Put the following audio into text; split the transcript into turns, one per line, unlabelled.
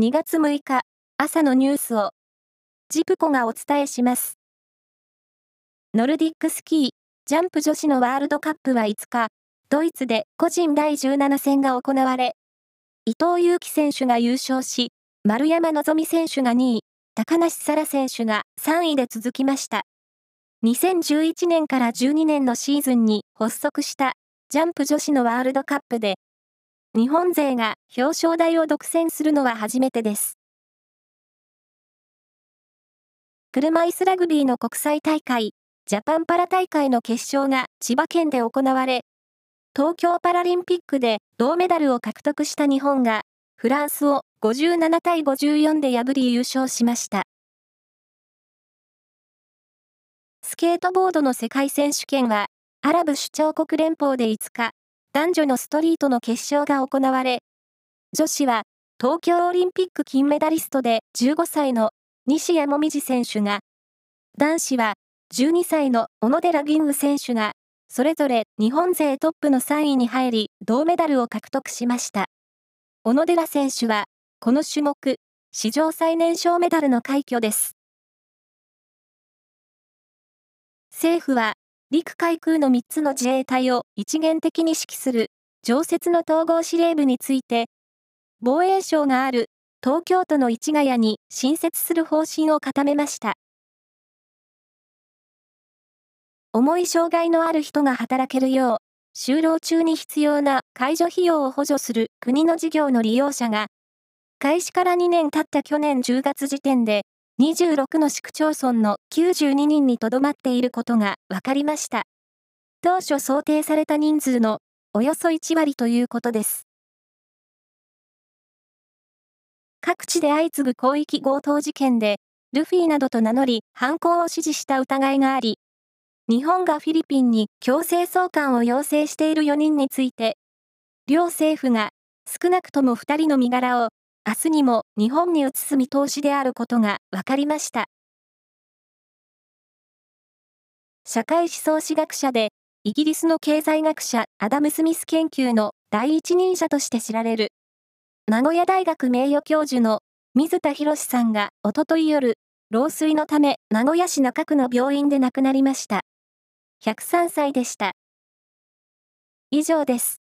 2月6日朝のニュースをジプコがお伝えします。ノルディックスキージャンプ女子のワールドカップは5日、ドイツで個人第17戦が行われ、伊藤有希選手が優勝し、丸山希選手が2位、高梨沙羅選手が3位で続きました。2011年から12年のシーズンに発足したジャンプ女子のワールドカップで、日本勢が表彰台を独占するのは初めてです。車椅子ラグビーの国際大会、ジャパンパラ大会の決勝が千葉県で行われ、東京パラリンピックで銅メダルを獲得した日本が、フランスを57対54で破り優勝しました。スケートボードの世界選手権は、アラブ首長国連邦で5日、男女のストリートの決勝が行われ、女子は東京オリンピック金メダリストで15歳の西矢椛選手が、男子は12歳の小野寺銀宇選手が、それぞれ日本勢トップの3位に入り、銅メダルを獲得しました。小野寺選手は、この種目、史上最年少メダルの快挙です。政府は、陸海空の3つの自衛隊を一元的に指揮する常設の統合司令部について、防衛省がある東京都の市ヶ谷に新設する方針を固めました。重い障害のある人が働けるよう、就労中に必要な介助費用を補助する国の事業の利用者が、開始から2年経った去年10月時点で、26の市区町村の92人にとどまっていることが分かりました。当初想定された人数のおよそ1割ということです。各地で相次ぐ広域強盗事件で、ルフィなどと名乗り犯行を指示した疑いがあり、日本がフィリピンに強制送還を要請している4人について、両政府が少なくとも2人の身柄を明日にも日本に移す見通しであることが分かりました。社会思想史学者で、イギリスの経済学者アダム・スミス研究の第一人者として知られる名古屋大学名誉教授の水田博さんがおととい夜、老衰のため名古屋市中区の病院で亡くなりました。103歳でした。以上です。